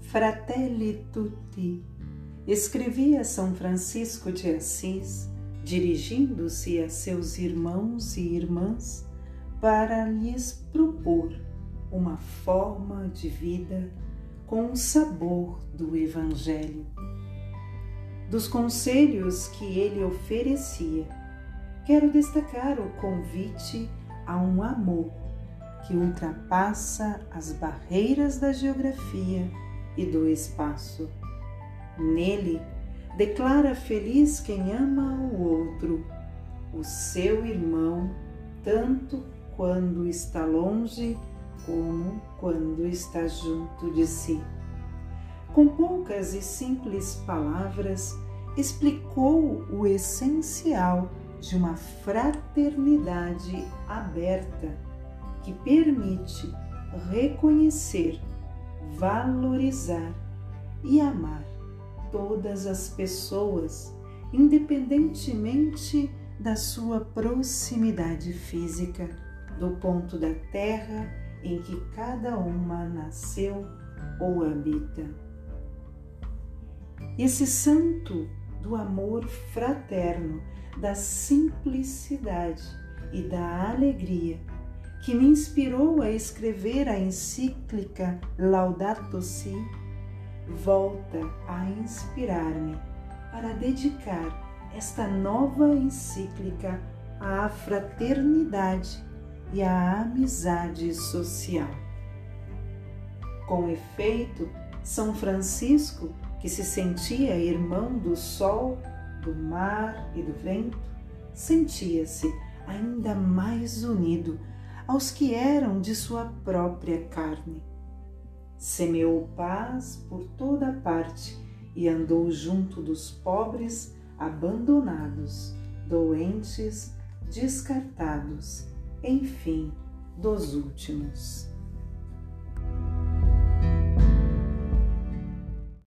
Fratelli tutti, escrevia São Francisco de Assis, dirigindo-se a seus irmãos e irmãs para lhes propor uma forma de vida com o sabor do Evangelho. Dos conselhos que ele oferecia, quero destacar o convite a um amor que ultrapassa as barreiras da geografia e do espaço. Nele, declara feliz quem ama o outro, o seu irmão, tanto quando está longe como quando está junto de si. Com poucas e simples palavras, explicou o essencial de uma fraternidade aberta que permite reconhecer valorizar e amar todas as pessoas, independentemente da sua proximidade física, do ponto da terra em que cada uma nasceu ou habita. Esse santo do amor fraterno, da simplicidade e da alegria que me inspirou a escrever a encíclica Laudato Si, volta a inspirar-me para dedicar esta nova encíclica à fraternidade e à amizade social. Com efeito, São Francisco, que se sentia irmão do sol, do mar e do vento, sentia-se ainda mais unido aos que eram de sua própria carne. Semeou paz por toda parte e andou junto dos pobres, abandonados, doentes, descartados, enfim, dos últimos.